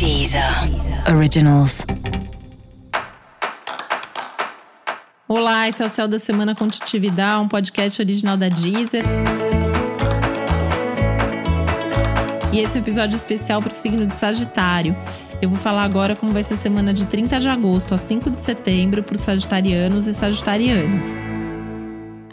Deezer Originals. Olá, esse é o Céu da Semana com Titividade, um podcast original da Deezer. E esse é um episódio especial para o signo de Sagitário. Eu vou falar agora como vai ser a semana de 30 de agosto a 5 de setembro para os sagitarianos e sagitarianas.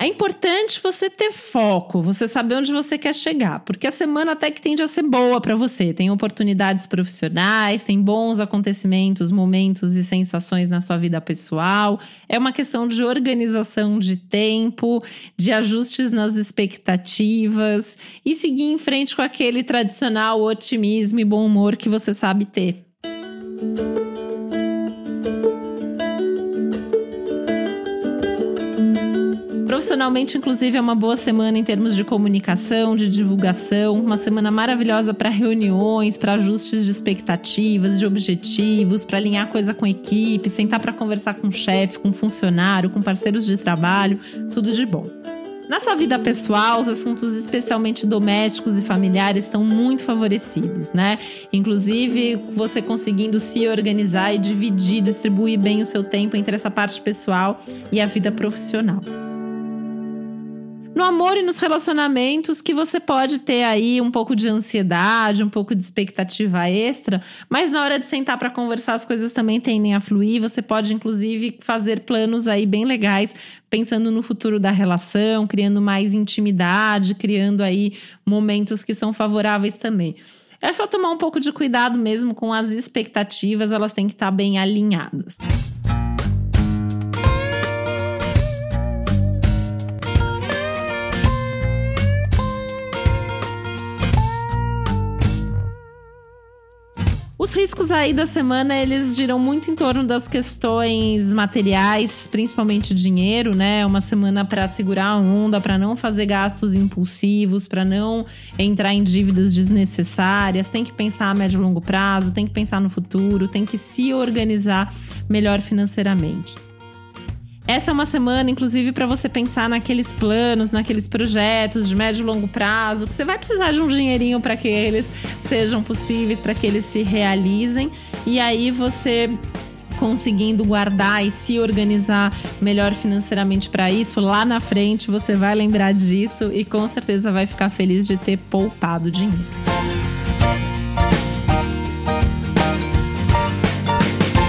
É importante você ter foco, você saber onde você quer chegar, porque a semana até que tende a ser boa para você. Tem oportunidades profissionais, tem bons acontecimentos, momentos e sensações na sua vida pessoal. É uma questão de organização de tempo, de ajustes nas expectativas e seguir em frente com aquele tradicional otimismo e bom humor que você sabe ter. Profissionalmente, inclusive, é uma boa semana em termos de comunicação, de divulgação, uma semana maravilhosa para reuniões, para ajustes de expectativas, de objetivos, para alinhar coisa com equipe, sentar para conversar com o chefe, com funcionário, com parceiros de trabalho, tudo de bom. Na sua vida pessoal, os assuntos especialmente domésticos e familiares estão muito favorecidos, né? Inclusive, você conseguindo se organizar e dividir, distribuir bem o seu tempo entre essa parte pessoal e a vida profissional no amor e nos relacionamentos que você pode ter aí um pouco de ansiedade, um pouco de expectativa extra, mas na hora de sentar para conversar as coisas também tendem a fluir. Você pode inclusive fazer planos aí bem legais, pensando no futuro da relação, criando mais intimidade, criando aí momentos que são favoráveis também. É só tomar um pouco de cuidado mesmo com as expectativas, elas têm que estar bem alinhadas. Os riscos aí da semana, eles giram muito em torno das questões materiais, principalmente dinheiro, né? Uma semana para segurar a onda, para não fazer gastos impulsivos, para não entrar em dívidas desnecessárias. Tem que pensar a médio e longo prazo, tem que pensar no futuro, tem que se organizar melhor financeiramente. Essa é uma semana, inclusive, para você pensar naqueles planos, naqueles projetos de médio e longo prazo, que você vai precisar de um dinheirinho para que eles sejam possíveis, para que eles se realizem. E aí você conseguindo guardar e se organizar melhor financeiramente para isso, lá na frente você vai lembrar disso e com certeza vai ficar feliz de ter poupado dinheiro.